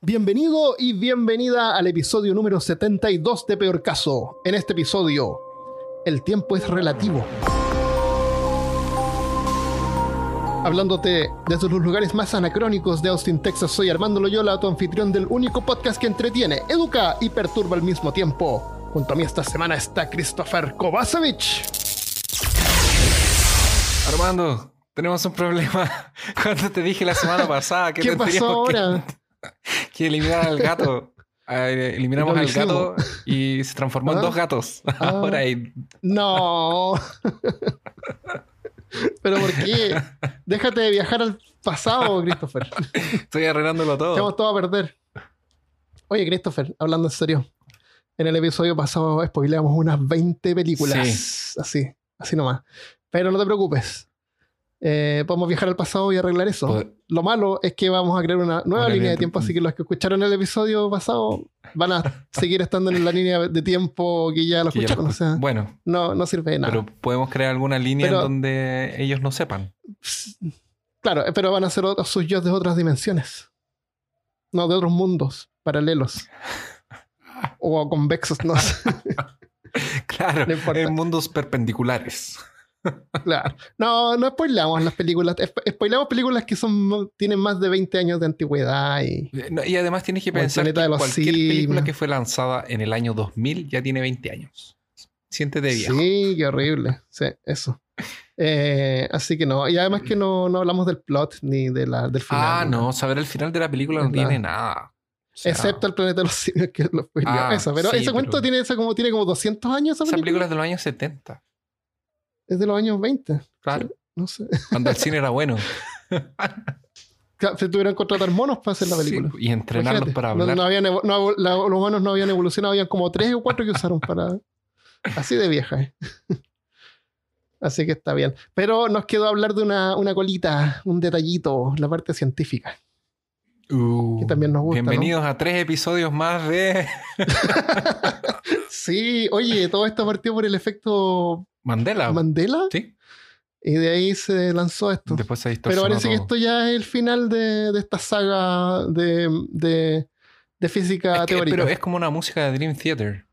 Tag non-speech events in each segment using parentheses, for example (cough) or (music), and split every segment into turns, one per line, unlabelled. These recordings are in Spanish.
Bienvenido y bienvenida al episodio número 72 de Peor Caso. En este episodio, el tiempo es relativo. Hablándote desde los lugares más anacrónicos de Austin, Texas, soy Armando Loyola, tu anfitrión del único podcast que entretiene, educa y perturba al mismo tiempo. Junto a mí esta semana está Christopher Kovacevic.
Armando, tenemos un problema. (laughs) Cuando te dije la semana pasada que
¿Qué pasó
que-
ahora? (laughs)
que, eliminar al gato. (laughs) Eh, Eliminamos al gato y se transformó en
Ah.
dos gatos. (laughs)
Ah.
Ahora hay
No. ¿Pero por qué? Déjate de viajar al pasado, Christopher.
estoy arreglándolo todo.
Echamos todo a perder. Oye, Christopher, hablando en serio. En el episodio pasado spoileamos unas 20 películas. Así, así nomás. Pero no te preocupes. Eh, podemos viajar al pasado y arreglar eso.
Pod-
Lo malo es que vamos a crear una nueva
Una
línea de tiempo, así que los que escucharon el episodio pasado van a (laughs) seguir estando en la línea de tiempo que ya lo
que ya
escucharon.
lo-
O sea,
Bueno,
no, no sirve de nada.
pero podemos crear alguna línea
Pero-
en donde ellos no sepan.
Claro, pero van a ser otros sus yo de otras dimensiones. No, de otros mundos paralelos. (laughs) O convexos, no sé. (laughs)
Claro,
No
en mundos perpendiculares. (laughs)
Claro. No, no spoilamos las películas. Spo- Spoilamos películas que son tienen más de 20 años de antigüedad y.
Eh, no, y además tienes que pensar que
planeta de los
cualquier película que fue lanzada en el año 2000 ya tiene 20 años. Siéntete viejo.
Sí, qué horrible. Sí, eso. Eh, así que no. Y además que no, no hablamos del plot ni de la, del final.
Ah, no, saber el final de la película no tiene nada. O sea,
Excepto el planeta de los simios que lo.
Ah,
pero
sí,
ese cuento
pero-
tiene, esa como, tiene como 200 años. Esa
Esa
película.
película es de los años 70.
Es de los años 20.
Claro.
No sé. (laughs)
Cuando el cine era bueno.
Claro, Se tuvieron que contratar monos para hacer la película.
Sí, y entrenarlos
Imagínate.
para hablar.
no habían evo- no, la- los humanos no habían evolucionado, habían como tres o cuatro que usaron para. (laughs) Así de vieja. ¿eh? (laughs) Así que está bien. Pero nos quedó hablar de una, una colita, un detallito, la parte científica.
Uh,
que también nos gusta,
Bienvenidos a tres episodios más de (laughs)
Sí, oye, todo esto partió por el efecto
Mandela.
Mandela
sí.
y de ahí se lanzó esto.
Después se
Pero parece que esto ya es el final de, de esta saga de, de, de física
Es que-
teórica.
pero es como una música de Dream Theater.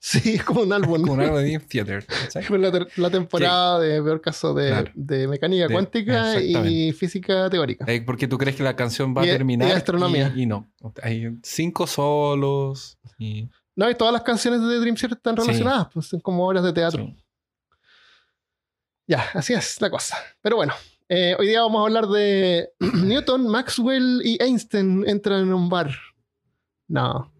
Sí, es como un álbum.
Como algo de Dream (laughs) Theater.
la, la temporada de peor caso de,
Claro.
de mecánica
De-
cuántica y física teórica.
Eh, Porque tú crees que la canción va
Y-
a
y
terminar.
astronomía.
Y, y no. Hay cinco solos. Y,
No, y todas las canciones de Dream Theater están
Sí.
relacionadas, pues son como obras de teatro.
sí.
Ya, así es la cosa. Pero bueno, eh, hoy día vamos a hablar de (clears throat) Newton, Maxwell y Einstein entran en un bar. No.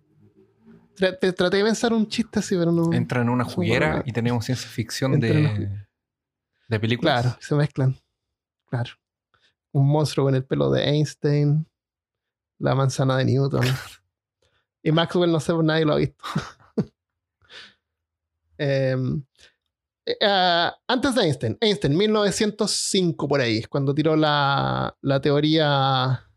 Traté de pensar un chiste así, pero no.
Entra en una juguera y tenemos ciencia ficción
Entra
de, de películas.
Claro, se mezclan. Claro. Un monstruo con el pelo de Einstein, la manzana de Newton. (laughs) y Maxwell, no sé, nadie lo ha visto. (laughs) Em, eh, ah, antes de Einstein, Einstein, 1905 por ahí, cuando tiró la, la teoría,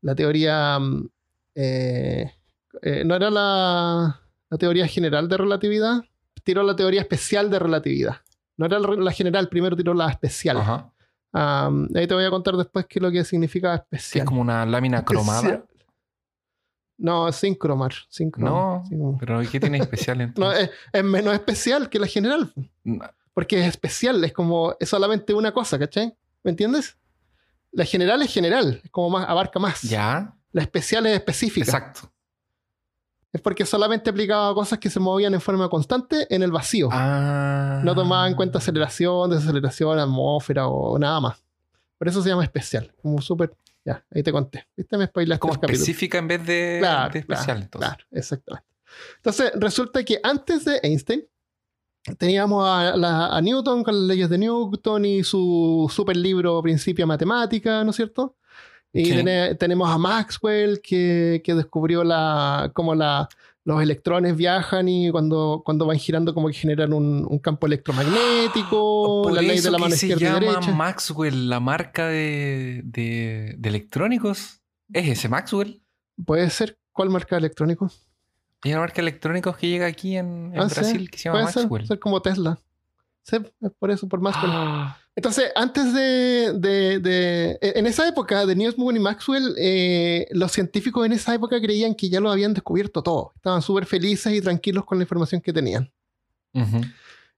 la teoría, mm, eh, eh, no era la, la teoría general de relatividad, tiró la teoría especial de relatividad. No era la, la general, primero tiró la especial.
Ajá.
Ahí te voy a contar después qué es lo que significa especial.
es como una lámina cromada.
Especial. No, sin cromar. Sin cromar.
No, pero ¿qué tiene especial (laughs)
No,
entonces?
es, es menos especial que la general. Porque es especial, es como, es solamente una cosa, ¿cachai? ¿Me entiendes? La general es general, es como más, abarca más.
Ya,
La especial es específica.
exacto.
Es porque solamente aplicaba cosas que se movían en forma constante en el vacío.
Ah.
No tomaba en cuenta aceleración, desaceleración, atmósfera o nada más. Por eso se llama especial. Como súper. Ya, ahí te conté. ¿Viste? Me spoilaste
Como
capítulo.
específica en vez de,
Claro,
de especial.
claro,
entonces.
claro, exactamente. Entonces, resulta que antes de Einstein, teníamos a, la- a Newton con las leyes de Newton y su super libro Principia Matemática, ¿no es cierto? Y tenemos a Maxwell que, que descubrió la, cómo la, los electrones viajan y cuando, cuando van girando como que generan un, un campo electromagnético, (gasps)
Por
la ley de la mano
se
izquierda y
llama
derecha.
Maxwell, la marca de, de, de electrónicos. ¿Es ese Maxwell?
Puede ser, ¿cuál marca electrónico?
Hay una marca de electrónicos que llega aquí en, en
Ah, sí,
Brasil que se llama
Puede ser,
Maxwell.
ser como Tesla. Sí, es por eso, por Maxwell.
Ah,
Entonces, antes de, de- de- e, En esa época de Newsboom y Maxwell, eh, los científicos en esa época creían que ya lo habían descubierto todo. Estaban súper felices y tranquilos con la información que tenían.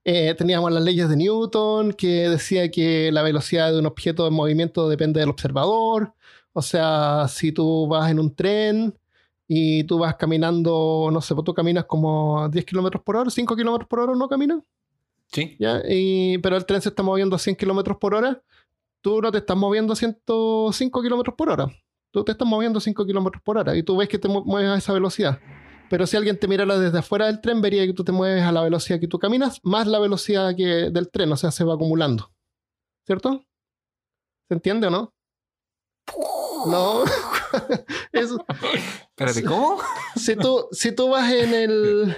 Eh, teníamos las leyes de Newton, que decía que la velocidad de un objeto en movimiento depende del observador. O sea, si tú vas en un tren y tú vas caminando, no sé, pues tú caminas como 10 kilómetros por hora, 5 kilómetros por hora, ¿no caminas?
Sí.
¿ya? Y, pero el tren se está moviendo a 100 kilómetros por hora, tú no te estás moviendo a 105 kilómetros por hora. Tú te estás moviendo a 5 kilómetros por hora y tú ves que te mu- mueves a esa velocidad. Pero si alguien te mirara desde afuera del tren, vería que tú te mueves a la velocidad que tú caminas, más la velocidad que del tren, o sea, se va acumulando. ¿Cierto? ¿Se entiende o no? (laughs) No. (laughs) Eso,
Espérate, ¿cómo?
si tú, si tú vas en el.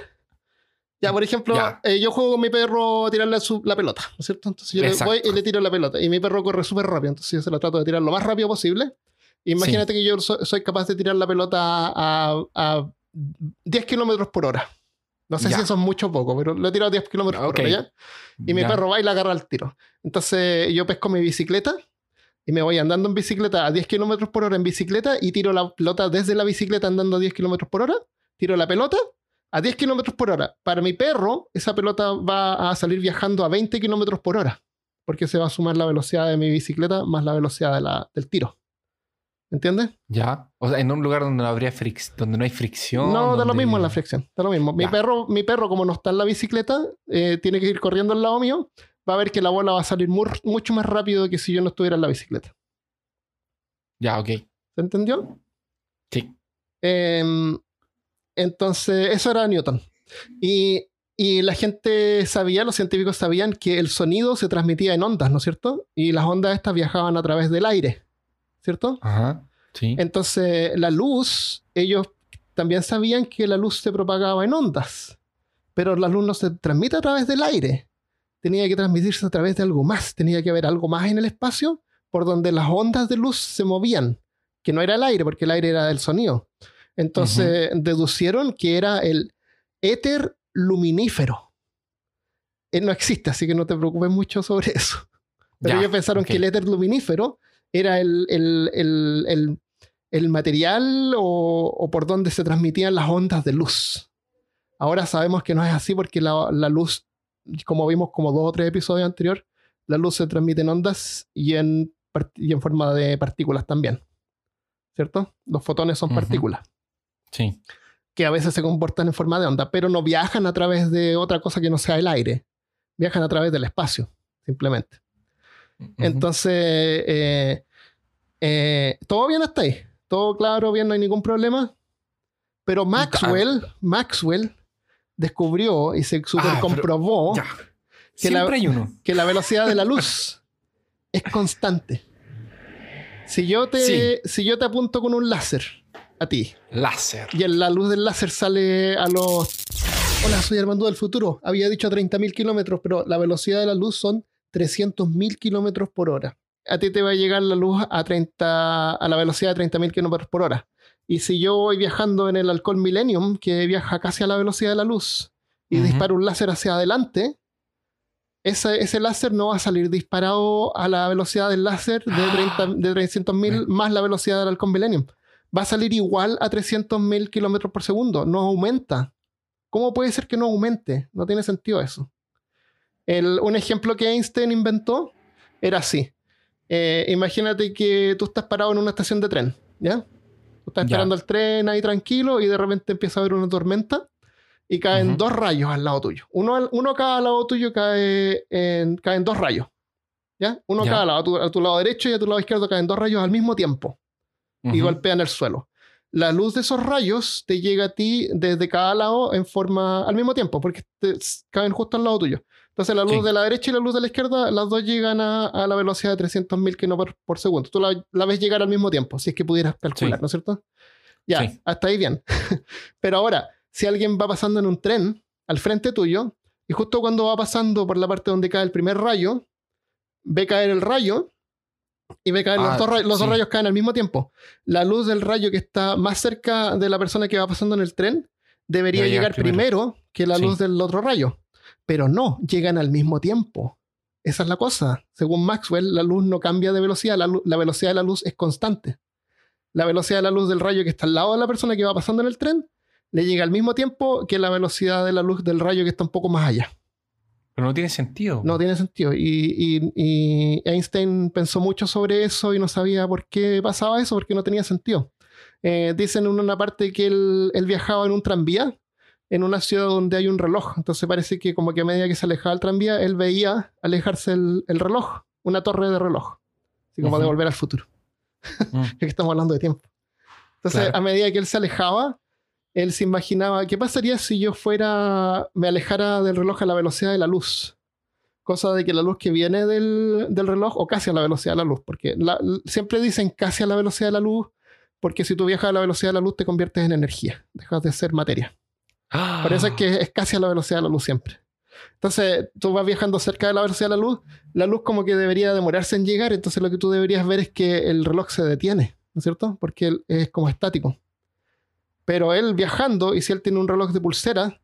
Ya, por ejemplo,
Ya.
eh, yo juego con mi perro a tirarle su- la pelota, ¿no es cierto? Entonces yo le
Exacto.
voy y le tiro la pelota. Y mi perro corre súper rápido, entonces yo se la trato de tirar lo más rápido posible. Imagínate que yo so- soy capaz de tirar la pelota a, a 10 kilómetros por hora. No sé
Ya.
si eso es mucho o poco, pero lo he tirado a 10 kilómetros
Ok.
por hora, ¿ya? Y mi perro va y la agarra al tiro. Entonces yo pesco mi bicicleta y me voy andando en bicicleta a 10 kilómetros por hora en bicicleta y tiro la pelota desde la bicicleta andando a 10 kilómetros por hora. Tiro la pelota a 10 kilómetros por hora. Para mi perro, esa pelota va a salir viajando a 20 kilómetros por hora porque se va a sumar la velocidad de mi bicicleta más la velocidad de la- del tiro. ¿Entiendes?
Ya. O sea, en un lugar donde no habría fric- donde no hay fricción.
No, da lo mismo en la fricción. Da lo mismo. Mi perro, mi perro, como no está en la bicicleta, eh, tiene que ir corriendo al lado mío. Va a ver que la bola va a salir mu- mucho más rápido que si yo no estuviera en la bicicleta.
Ya, ok.
¿Se entendió?
Sí.
Em, entonces, eso era Newton. Y, y la gente sabía, los científicos sabían que el sonido se transmitía en ondas, ¿no es cierto? Y las ondas estas viajaban a través del aire, ¿cierto?
Ajá. Sí.
Entonces, la luz, ellos también sabían que la luz se propagaba en ondas, pero la luz no se transmite a través del aire. Tenía que transmitirse a través de algo más, tenía que haber algo más en el espacio por donde las ondas de luz se movían, que no era el aire, porque el aire era del sonido. Entonces, deducieron que era el éter luminífero. Él no existe, así que no te preocupes mucho sobre (laughs) eso. Pero
Ya,
ellos pensaron que el éter luminífero era el, el- el- el- el material o, o por donde se transmitían las ondas de luz. Ahora sabemos que no es así porque la, la luz, como vimos como dos o tres episodios anteriores, la luz se transmite en ondas y en, y en forma de partículas también. ¿Cierto? Los fotones son partículas
Sí.
que a veces se comportan en forma de onda, pero no viajan a través de otra cosa que no sea el aire. Viajan a través del espacio, simplemente. Entonces, eh, eh, todo bien hasta ahí. Todo claro, bien, no hay ningún problema. Pero Maxwell, Maxwell descubrió y se super
Ah, pero-
comprobó que la-
Siempre hay uno.
que la velocidad de la luz es constante. Si yo, te,
Sí.
si yo te apunto con un láser a ti
Láser.
y en la luz del láser sale a los... Hola, soy Armando del futuro. Había dicho 30.000 kilómetros, pero la velocidad de la luz son 300.000 kilómetros por hora. A ti te va a llegar la luz a, 30, a la velocidad de 30.000 kilómetros por hora. Y si yo voy viajando en el Alcohol Millennium, que viaja casi a la velocidad de la luz, y disparo un láser hacia adelante, ese, ese láser no va a salir disparado a la velocidad del láser de,
Ah.
30 de 300.000 más la velocidad del Halcón Millennium. Va a salir igual a 300.000 kilómetros por segundo. No aumenta. ¿Cómo puede ser que no aumente? No tiene sentido eso. El- un ejemplo que Einstein inventó era así. Eh, imagínate que tú estás parado en una estación de tren, ¿ya? Tú estás esperando el tren ahí tranquilo y de repente empieza a haber una tormenta y caen dos rayos al lado tuyo. Uno, al- uno cada lado tuyo cae en, caen dos rayos. ¿Ya? Uno
Ya.
cada lado. A tu, a tu lado derecho y a tu lado izquierdo caen dos rayos al mismo tiempo y
Ujú.
golpean el suelo. La luz de esos rayos te llega a ti desde cada lado en forma al mismo tiempo, porque te- caen justo al lado tuyo. Entonces la luz
Sí.
de la derecha y la luz de la izquierda, las dos llegan a, a la velocidad de 300.000 kilómetros por segundo. Tú la, la ves llegar al mismo tiempo, si es que pudieras calcular,
Sí.
¿no es cierto? Ya,
Sí.
hasta ahí bien. (laughs) Pero ahora, si alguien va pasando en un tren al frente tuyo, y justo cuando va pasando por la parte donde cae el primer rayo, ve caer el rayo y ve caer
Ah,
los, dos rayos, los dos rayos caen al mismo tiempo. La luz del rayo que está más cerca de la persona que va pasando en el tren debería
Debe
llegar
llegar primero.
primero. que la
Sí.
luz del otro rayo. Pero no, llegan al mismo tiempo. Esa es la cosa. Según Maxwell, la luz no cambia de velocidad, la velocidad de la luz es constante. La velocidad de la luz del rayo que está al lado de la persona que va pasando en el tren le llega al mismo tiempo que la velocidad de la luz del rayo que está un poco más allá.
Pero no tiene sentido.
No tiene sentido. Y, y- y Einstein pensó mucho sobre eso y no sabía por qué pasaba eso, porque no tenía sentido. Eh, dicen en una parte que él, él viajaba en un tranvía en una ciudad donde hay un reloj. Entonces parece que como que a medida que se alejaba el tranvía, él veía alejarse el, el reloj, una torre de reloj. Así como de
Ujú.
volver al futuro. (laughs)
Mm.
Que estamos hablando de tiempo. Entonces,
Claro.
a medida que él se alejaba, él se imaginaba, ¿qué pasaría si yo fuera, me alejara del reloj a la velocidad de la luz? Cosa de que la luz que viene del, del reloj, o casi a la velocidad de la luz, porque la- siempre dicen casi a la velocidad de la luz, porque si tú viajas a la velocidad de la luz te conviertes en energía, dejas de ser materia.
Ah.
Por eso es que es casi a la velocidad de la luz siempre. Entonces, tú vas viajando cerca de la velocidad de la luz, la luz como que debería demorarse en llegar, entonces lo que tú deberías ver es que el reloj se detiene, ¿no es cierto? Porque es como estático. Pero él viajando, y si él tiene un reloj de pulsera,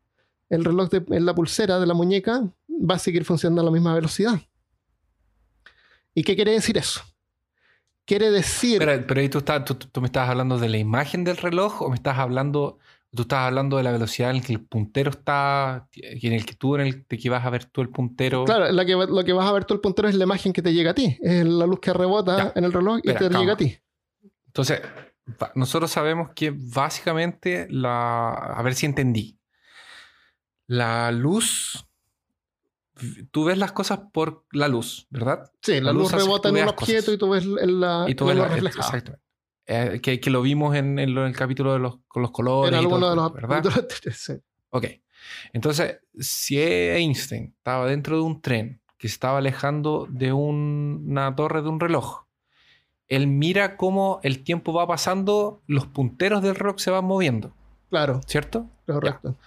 el reloj de, en la pulsera de la muñeca va a seguir funcionando a la misma velocidad. ¿Y qué quiere decir eso? Quiere decir...
Pero, pero ahí tú, estás- tú, tú me estabas hablando de la imagen del reloj o me estás hablando, tú estás hablando de la velocidad en la que el puntero está, en el que tú, en el que vas a ver tú el puntero.
Claro, la que, lo que vas a ver tú el puntero es la imagen que te llega a ti. Es la luz que rebota
Ya.
en el reloj y
Espera,
te
calma.
llega a ti.
Entonces, nosotros sabemos que básicamente la. A ver si entendí. La luz. Tú ves las cosas por la luz, ¿verdad?
Sí, la,
La
luz, rebota en un objeto
cosas.
y tú ves la,
Y tú
la
ves la-
reflejada.
Exactamente. Eh, que, que lo vimos en, en lo- en el capítulo de los, con los colores.
En alguno de los
¿verdad?
sí.
Ok. Entonces, si Einstein estaba dentro de un tren que se estaba alejando de un- una torre de un reloj, él mira cómo el tiempo va pasando, los punteros del reloj se van moviendo,
Claro,
¿cierto?
correcto.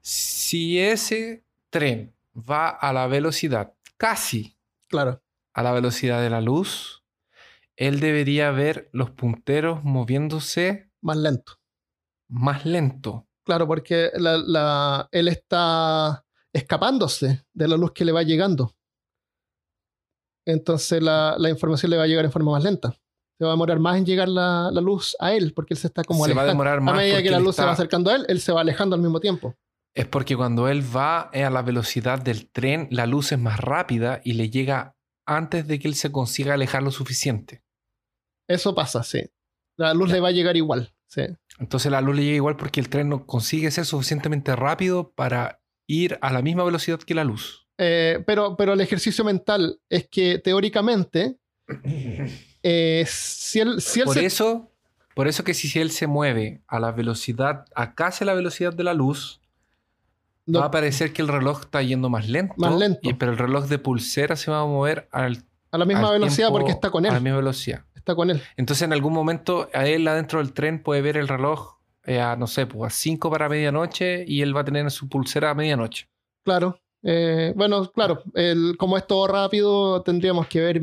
Si ese tren va a la velocidad, casi
Claro,
a la velocidad de la luz, él debería ver los punteros moviéndose
más lento.
más lento.
Claro, porque la- la- él está escapándose de la luz que le va llegando. Entonces la, la información le va a llegar en forma más lenta. Se va a demorar más en llegar la, la luz a él, porque él se está como
se va a
alejando.
demorar
A
más
medida
porque
que la luz se va acercando a él, él se va alejando al mismo tiempo.
Es porque cuando él va a la velocidad del tren, la luz es más rápida y le llega antes de que él se consiga alejar lo suficiente.
Eso pasa, sí. La luz le va a llegar igual, sí.
Entonces la luz le llega igual porque el tren no consigue ser suficientemente rápido para ir a la misma velocidad que la luz.
Eh, pero, pero el ejercicio mental es que teóricamente, (laughs) eh, si él, si él
Por
se-
eso, por eso que si, si él se mueve a la velocidad, a casi la velocidad de la luz,
no-
va a parecer que el reloj está yendo más lento.
Más lento.
y- pero el reloj de pulsera se va a mover al,
a la misma velocidad
tiempo-
porque está con
A la
él.
misma velocidad.
Está con él.
Entonces, en algún momento, a él adentro del tren puede ver el reloj eh, a, no sé, pues a 5 para medianoche y él va a tener su pulsera a medianoche.
Claro. Eh, bueno, claro, el- como es todo rápido, tendríamos que ver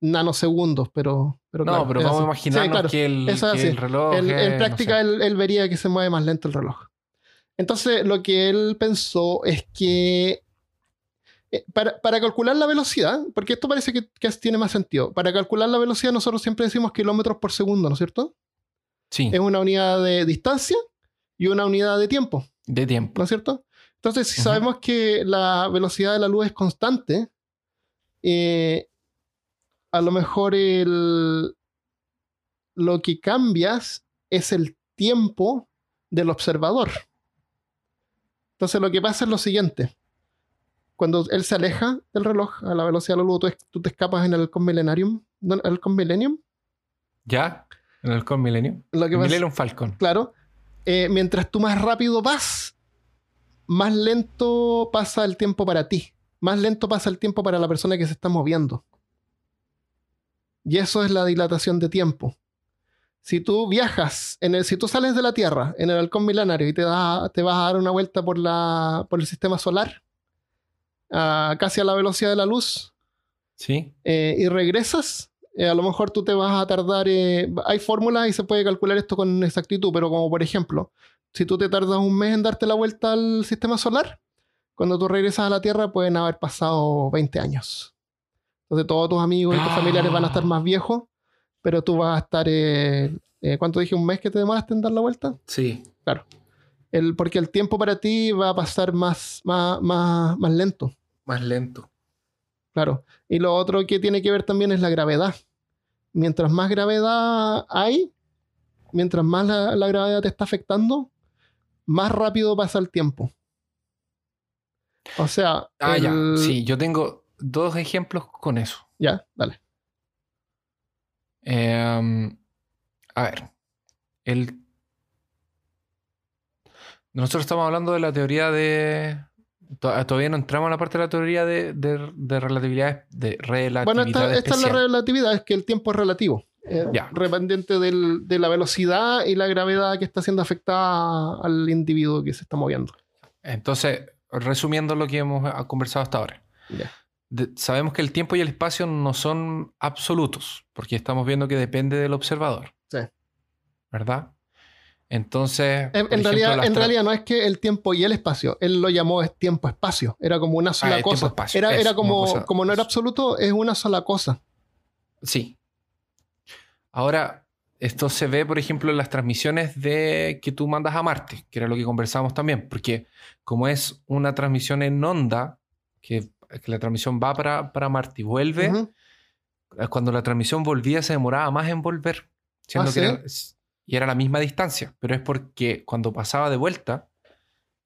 nanosegundos, pero, pero
no,
claro,
pero vamos a imaginarnos
Sí, claro.
que, el,
Eso es
que
así.
el reloj.
Él-
es,
en
no
práctica,
sé.
él, él vería que se mueve más lento el reloj. Entonces, lo que él pensó es que eh, para, para calcular la velocidad, porque esto parece que, que tiene más sentido, para calcular la velocidad nosotros siempre decimos kilómetros por segundo, ¿no es cierto?
Sí,
Es una unidad de distancia y una unidad de tiempo.
de tiempo.
¿no es cierto? Entonces, si sabemos que la velocidad de la luz es constante, eh, a lo mejor el- lo que cambias es el tiempo del observador. Entonces, lo que pasa es lo siguiente. Cuando él se aleja del reloj a la velocidad de la luz, tú, tú te escapas en el. ¿no? ¿El Halcón Millennium?
¿Ya? En el Halcón Millennium.
Lo que pasa-
Millennium Falcon.
claro, eh, mientras tú más rápido vas, más lento pasa el tiempo para ti. Más lento pasa el tiempo para la persona que se está moviendo. Y eso es la dilatación de tiempo. Si tú viajas, en el, si tú sales de la Tierra en el halcón milenario y te, da- te vas a dar una vuelta por, la, por el sistema solar, a casi a la velocidad de la luz,
Sí.
eh, y regresas, eh, a lo mejor tú te vas a tardar. eh, hay fórmulas y se puede calcular esto con exactitud, pero como por ejemplo, si tú te tardas un mes en darte la vuelta al sistema solar, cuando tú regresas a la Tierra pueden haber pasado 20 años. Entonces todos tus amigos y tus familiares van a estar más viejos, pero tú vas a estar, eh, eh, ¿cuánto dije? ¿Un mes que te demoraste en dar la vuelta?
Sí.
Claro. El, porque el tiempo para ti va a pasar más, más, más, más lento.
Más lento.
Claro. Y lo otro que tiene que ver también es la gravedad. Mientras más gravedad hay, mientras más la, la gravedad te está afectando, más rápido pasa el tiempo. O sea,
Ah, ya. Sí, yo tengo dos ejemplos con eso.
Ya, dale.
Eh, a ver, el... nosotros estamos hablando de la teoría de... to- Todavía no entramos en la parte de la teoría de, de- de relatividad, de relatividad
Bueno, esta, esta es la relatividad, es que el tiempo es relativo. Eh. Dependiente del- de la velocidad y la gravedad que está siendo afectada al individuo que se está moviendo.
Entonces, resumiendo lo que hemos ah, conversado hasta ahora.
Ya.
De- sabemos que el tiempo y el espacio no son absolutos, porque estamos viendo que depende del observador.
Sí.
¿Verdad? Entonces.
En, en
ejemplo,
realidad, en realidad no es que el tiempo y el espacio, él lo llamó es tiempo-espacio, era como una sola
Ah,
cosa. Era, era como,
cosa-
como no era absoluto, es una sola cosa.
Sí. Ahora, esto se ve, por ejemplo, en las transmisiones de que tú mandas a Marte, que era lo que conversábamos también, porque como es una transmisión en onda, que, que la transmisión va para, para Marte y vuelve, eh, cuando la transmisión volvía se demoraba más en volver. siendo
¿Ah,
que
sí?
era- y era la misma distancia, pero es porque cuando pasaba de vuelta,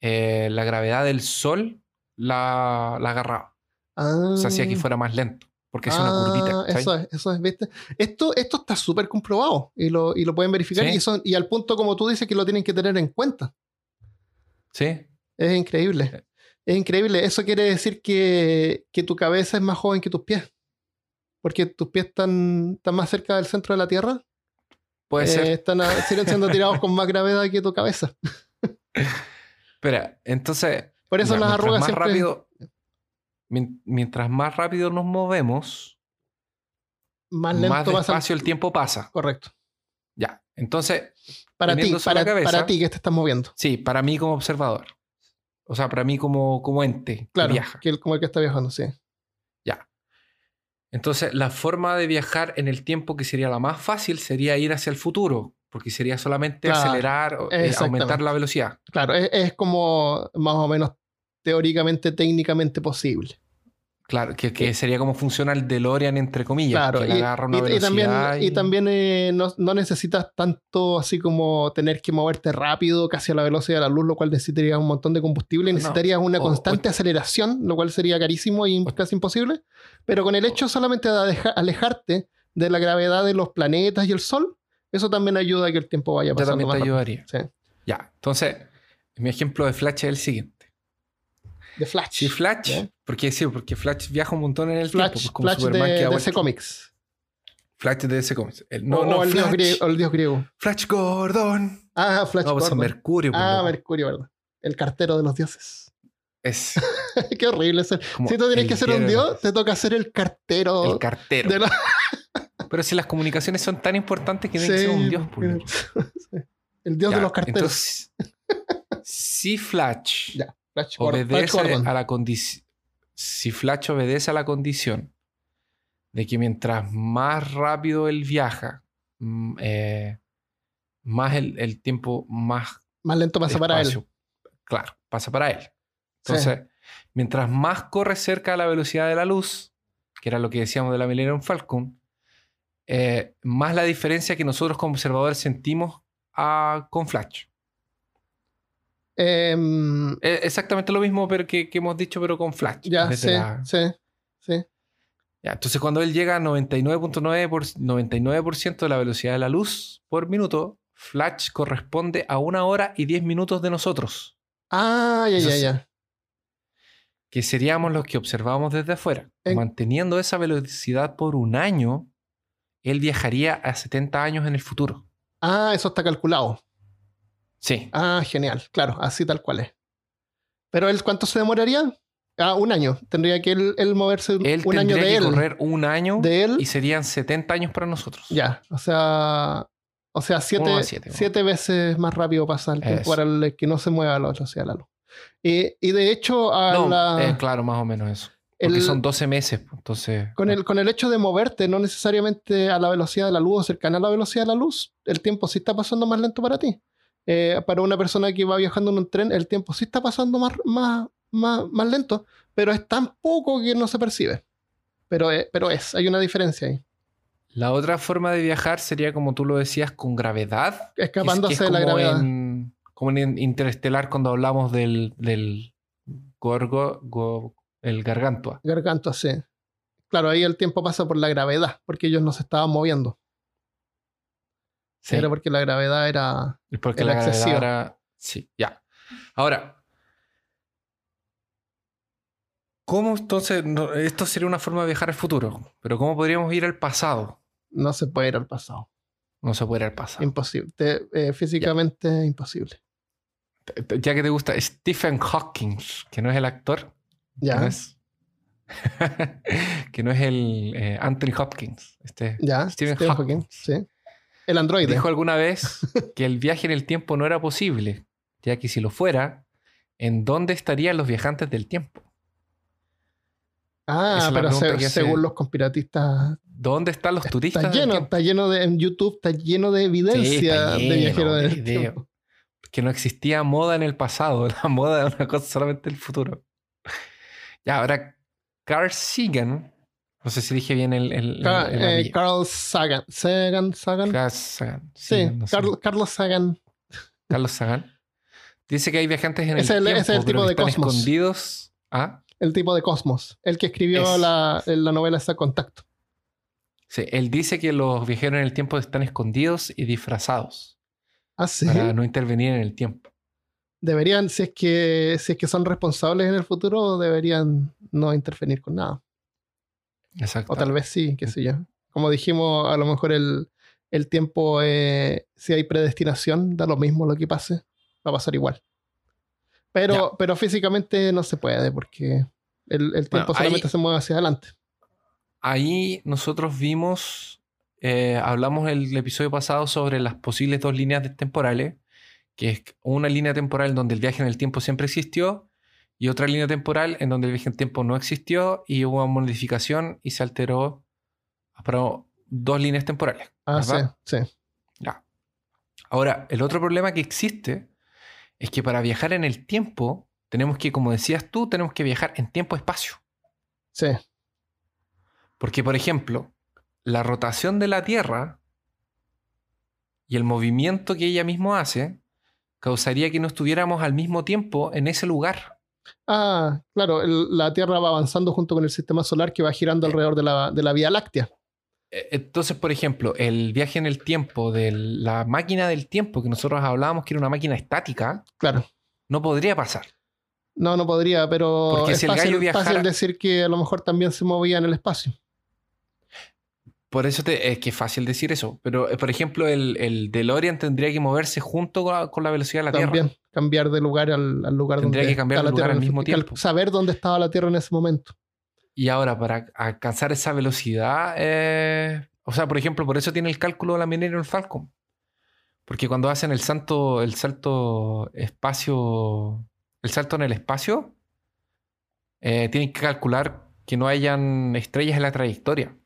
eh, la gravedad del Sol la, la agarraba.
Ah,
O sea, hacía que fuera más lento, porque es una
ah,
curvita. ¿cachai?
Eso es, eso es, ¿viste? Esto, esto está súper comprobado y lo, y lo pueden verificar
Sí.
y, son, y al punto como tú dices que lo tienen que tener en cuenta.
Sí,
Es increíble. Es increíble. Eso quiere decir que, que tu cabeza es más joven que tus pies. Porque tus pies están, están más cerca del centro de la Tierra.
puede
eh,
ser.
Están a- (laughs) siguen siendo tirados con más gravedad que tu cabeza.
Espera, entonces.
Por eso
ya,
las arrugas
más
siempre...
rápido. Mien- Mientras más rápido nos movemos,
más
más,
lento el-
despacio el tiempo pasa.
Correcto.
Ya. Entonces,
Para ti, para,
cabeza-
para ti que te estás moviendo.
sí, para mí como observador. O sea, para mí como, como ente que
Claro,
viaja.
que el- como el que está viajando, sí.
Ya. Entonces, la forma de viajar en el tiempo que sería la más fácil sería ir hacia el futuro, porque sería solamente
Claro,
acelerar o eh, aumentar la velocidad.
Claro, es, es como más o menos teóricamente, técnicamente posible.
Claro, que, que sería como funciona el DeLorean, entre comillas,
Claro,
que
y,
agarra una
y- y también, y también eh, no, no necesitas tanto así como tener que moverte rápido, casi a la velocidad de la luz, lo cual necesitarías un montón de combustible
No.
necesitarías una
O-
constante aceleración, lo cual sería carísimo y casi imposible. Pero con el hecho solamente de deja- alejarte de la gravedad de los planetas y el Sol, eso también ayuda a que el tiempo vaya
Ya
pasando
también
más
te
rápido.
ayudaría.
Sí.
Ya, entonces, mi ejemplo de Flash es el siguiente.
De Flash.
Si Flash, porque sí, porque Flash viaja un montón en el
Flash,
tiempo, pues como
Flash de,
Superman que
de ese cómics.
Flash de ese cómic. El- No,
o,
no,
o el dios griego, o el dios griego.
Flash Gordon.
Ah, Flash
No, pues es
Gordon.
Mercurio. pues,
Ah,
loco.
Mercurio, ¿verdad? El cartero de los dioses.
Es (laughs)
Qué horrible ser.
como
Si tú tienes que ser un dios, te toca ser el cartero
El cartero.
de la... (laughs)
Pero si las comunicaciones son tan importantes que tiene que
Sí,
ser un dios. pues, (laughs)
sí. El dios de los carteros.
entonces, si Flash
Ya, Flash
obedece
Gordon.
a la condición. Si Flash obedece a la condición de que mientras más rápido él viaja, mm, eh, más el, el tiempo más
Más lento pasa para él.
Claro, pasa para él. Entonces, mientras más corre cerca de la velocidad de la luz, que era lo que decíamos de la Millennium Falcon, eh, más la diferencia que nosotros como observadores sentimos ah, con Flash.
Em,
Eh, exactamente lo mismo pero que, que hemos dicho, pero con Flash.
ya, sí,
la-
sí, sí.
Ya, entonces, cuando él llega a 99.9% por- 99% de la velocidad de la luz por minuto, Flash corresponde a una hora y 10 minutos de nosotros,
Ah, ya, ya, ya.
que seríamos los que observamos desde afuera.
En-
Manteniendo esa velocidad por un año, él viajaría a 70 años en el futuro.
Ah, eso está calculado.
Sí,
Ah, genial. Claro, así tal cual es. Pero él, ¿cuánto se demoraría? Ah, un año. Tendría que él, él moverse
él
un año de
que
él.
correr un año
De él.
y serían 70 años para nosotros.
Ya, o sea, o sea, siete,
siete,
siete veces más rápido pasa el tiempo para el que no se mueva la velocidad de la luz. Y, y de hecho, a
No,
la-
eh, claro, más o menos eso. Porque
El-
son 12 meses. pues, Entonces.
con, el, con el hecho de moverte, no necesariamente a la velocidad de la luz o cercana a la velocidad de la luz, el tiempo sí está pasando más lento para ti. Eh, para una persona que va viajando en un tren, el tiempo sí está pasando más, más, más, más lento, pero es tan poco que no se percibe. Pero, eh, pero es, hay una diferencia ahí.
La otra forma de viajar sería, como tú lo decías, con gravedad. es-
Escapándose
es
de la gravedad.
en- como en Interestelar cuando hablamos del, del gorgo, go- el gargantua.
Gargantua, sí. Claro, ahí el tiempo pasa por la gravedad, porque ellos no se estaban moviendo.
Sí.
Era porque la gravedad era.
Porque
era
la gravedad
excesiva.
era- Sí, ya. Ahora, ¿cómo entonces? no, esto sería una forma de viajar al futuro, pero ¿cómo podríamos ir al pasado?
No se puede ir al pasado.
No se puede ir al pasado.
Imposible. Te- eh, físicamente imposible.
Ya que te gusta Stephen Hawking, que no es el actor, que no
Ya,
es, (laughs) que no es el eh, Anthony Hopkins. Este,
ya.
Stephen
Stephen
Hawking.
Hawking, sí. El androide.
Dijo alguna vez que el viaje en el tiempo no era posible, ya que si lo fuera, ¿en dónde estarían los viajantes del tiempo?
ah, pero se- según los conspiratistas,
¿Dónde están los turistas?
está lleno, está lleno de, en YouTube está lleno de evidencia de viajeros
de
del
video.
tiempo.
Que no existía moda en el pasado, (laughs) la moda era una cosa solamente del futuro. Ya, ahora, Carl Sagan, no sé si dije bien el... el,
Ca-
el- el
eh. Carl Sagan. Sagan, Sagan.
Carl Sagan.
sí,
no.
Carl- Carlos Sagan.
Carlos Sagan. Dice que hay viajantes en el
es el-
tiempo,
es el tipo de
están
Cosmos.
escondidos. ¿Ah?
El tipo de Cosmos. El que escribió
Es.
la, la novela esa Contacto.
Sí, él dice que los viajeros en el tiempo están escondidos y disfrazados
Ah, sí.
para no intervenir en el tiempo.
Deberían, si es que si es que son responsables en el futuro, deberían no intervenir con nada.
Exacto.
O tal vez sí, qué sé yo. Como dijimos, a lo mejor el, el tiempo, eh, si hay predestinación, da lo mismo lo que pase, va a pasar igual. Pero, pero físicamente no se puede porque el, el tiempo solamente se mueve hacia adelante.
Ahí nosotros vimos, eh, hablamos el episodio pasado sobre las posibles dos líneas de- temporales, que es una línea temporal donde el viaje en el tiempo siempre existió y otra línea temporal en donde el viaje en tiempo no existió y hubo una modificación y se alteró para dos líneas temporales.
Ah, sí, sí.
Ya. Ahora, el otro problema que existe es que para viajar en el tiempo tenemos que, como decías tú, tenemos que viajar en tiempo-espacio.
Sí.
Porque, por ejemplo, la rotación de la Tierra y el movimiento que ella misma hace causaría que no estuviéramos al mismo tiempo en ese lugar.
Ah, claro, el- la Tierra va avanzando junto con el sistema solar que va girando alrededor de la, de la Vía Láctea.
Eh, Entonces, por ejemplo, el viaje en el tiempo de la máquina del tiempo que nosotros hablábamos que era una máquina estática,
Claro.
no podría pasar.
No, no podría, pero
Porque
es
si el
fácil,
gallo viajara-
fácil decir que a lo mejor también se movía en el espacio.
Por eso te- es que es fácil decir eso. Pero, eh, por ejemplo, el, el DeLorean tendría que moverse junto con la, con la velocidad de la Tierra.
También cambiar de lugar al, al lugar
Tendría
donde
que cambiar
está
de
la
lugar
Tierra
al mismo tiempo.
Saber dónde estaba la Tierra en ese momento.
Y ahora, para alcanzar esa velocidad, eh, o sea, por ejemplo, por eso tiene el cálculo de la Millennium Falcon. Porque cuando hacen el salto, el salto espacio, el salto en el espacio, eh, tienen que calcular que no hayan estrellas en la trayectoria,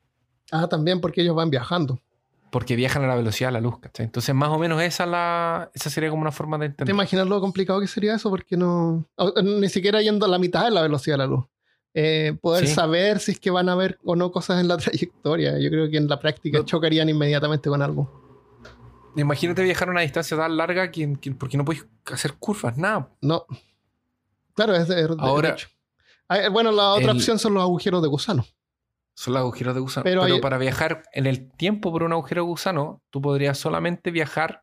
Ah, también porque ellos van viajando.
porque viajan a la velocidad de la luz. ¿cachai? Entonces, más o menos esa, la, esa sería como una forma de
¿Te
entender.
imaginas lo complicado que sería eso? Porque no. Ni siquiera yendo a la mitad de la velocidad de la luz. Eh, poder
Sí.
saber si es que van a haber o no cosas en la (laughs) trayectoria. Yo creo que en la práctica
No.
chocarían inmediatamente con algo.
Imagínate viajar a una distancia tan larga que, que- porque no puedes hacer curvas, nada.
No. Claro, es de, de-
Ahora,
de hecho. Ah, eh, bueno, la otra
el-
opción son los agujeros de gusano.
Son los agujeros de gusano.
Pero
Pero,
hay-
para viajar en el tiempo por un agujero de gusano, tú podrías solamente viajar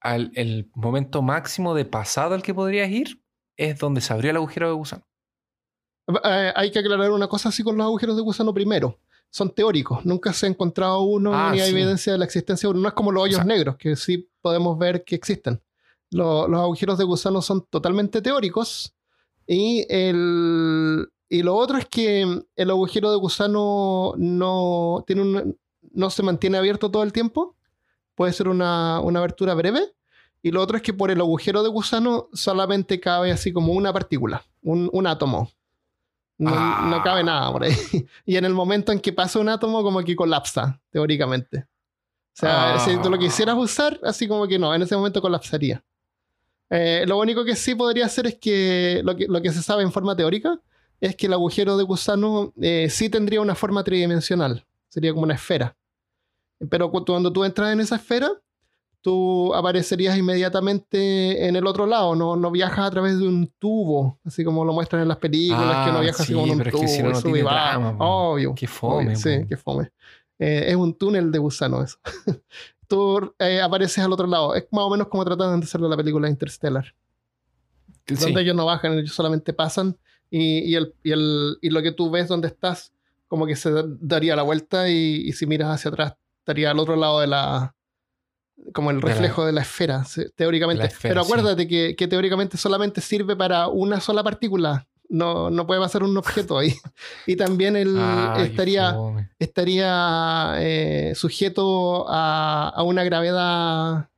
al el momento máximo de pasado al que podrías ir, es donde se abrió el agujero de gusano.
Eh, hay que aclarar una cosa así con los agujeros de gusano primero. Son teóricos. Nunca se ha encontrado uno
Ah,
ni hay
sí.
evidencia de la existencia de uno. No es como los hoyos
sea-
negros, que sí podemos ver que existen. Lo- los agujeros de gusano son totalmente teóricos. Y, el, y lo otro es que el agujero de gusano no, tiene un- no se mantiene abierto todo el tiempo. Puede ser una, una abertura breve. Y lo otro es que por el agujero de gusano solamente cabe así como una partícula, un, un átomo. No,
Ah.
no cabe nada por ahí. (laughs) Y en el momento en que pasa un átomo, como que colapsa, teóricamente. O sea,
Ah.
si tú lo quisieras usar, así como que no, en ese momento colapsaría. Eh, lo único que sí podría hacer es que lo, que lo que se sabe en forma teórica es que el agujero de gusano eh, sí tendría una forma tridimensional. Sería como una esfera. Pero cu- cuando tú entras en esa esfera, tú aparecerías inmediatamente en el otro lado, no, no viajas a través de un tubo, así como lo muestran en las películas,
Ah,
que no viajas así
sí,
como en un
pero es
tubo,
que si no, no tiene drama.
Obvio.
Qué fome,
obvio, sí, qué fome. Eh, es un túnel de gusano eso. (laughs) tú eh, apareces al otro lado. Es más o menos como trataban de hacerlo en la película Interstellar.
Sí.
Donde ellos no bajan, ellos solamente pasan y, y el, y, el, y lo que tú ves donde estás, como que se da- daría la vuelta y, y si miras hacia atrás, estaría al otro lado de la. como el
De la-
reflejo de la esfera, teóricamente.
La esfera,
Pero
sí.
acuérdate que, que teóricamente solamente sirve para una sola partícula. No, no puede pasar un objeto ahí. (laughs) Y también
Ah, qué
estaría,
fome.
estaría eh, sujeto a, a una gravedad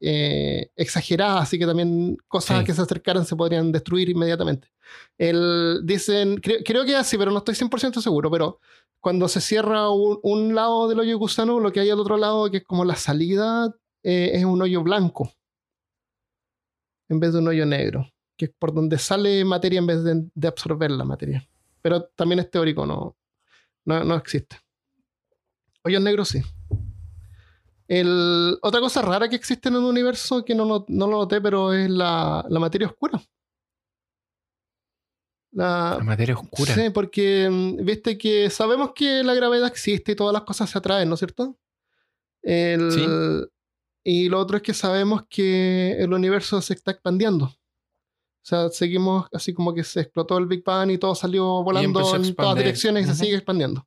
eh, exagerada, así que también cosas
Sí.
que se acercaran se podrían destruir inmediatamente. El, dicen, creo, creo que es así, pero no estoy 100% seguro, pero cuando se cierra un, un lado del hoyo gusano, lo que hay al otro lado, que es como la salida, eh, es un hoyo blanco, en vez de un hoyo negro, que es por donde sale materia en vez de, de absorber la materia. Pero también es teórico, no, no, no existe. Hoyos negros sí. El, otra cosa rara que existe en el universo que no, no, no lo noté, pero es la, la materia oscura. La,
La materia oscura.
Sí, porque mm, viste que sabemos que la gravedad existe y todas las cosas se atraen, ¿no es cierto? El-
Sí.
Y lo otro es que sabemos que el universo se está expandiendo. O sea, seguimos así como que se explotó el Big Bang y todo salió volando en todas direcciones y se sigue expandiendo.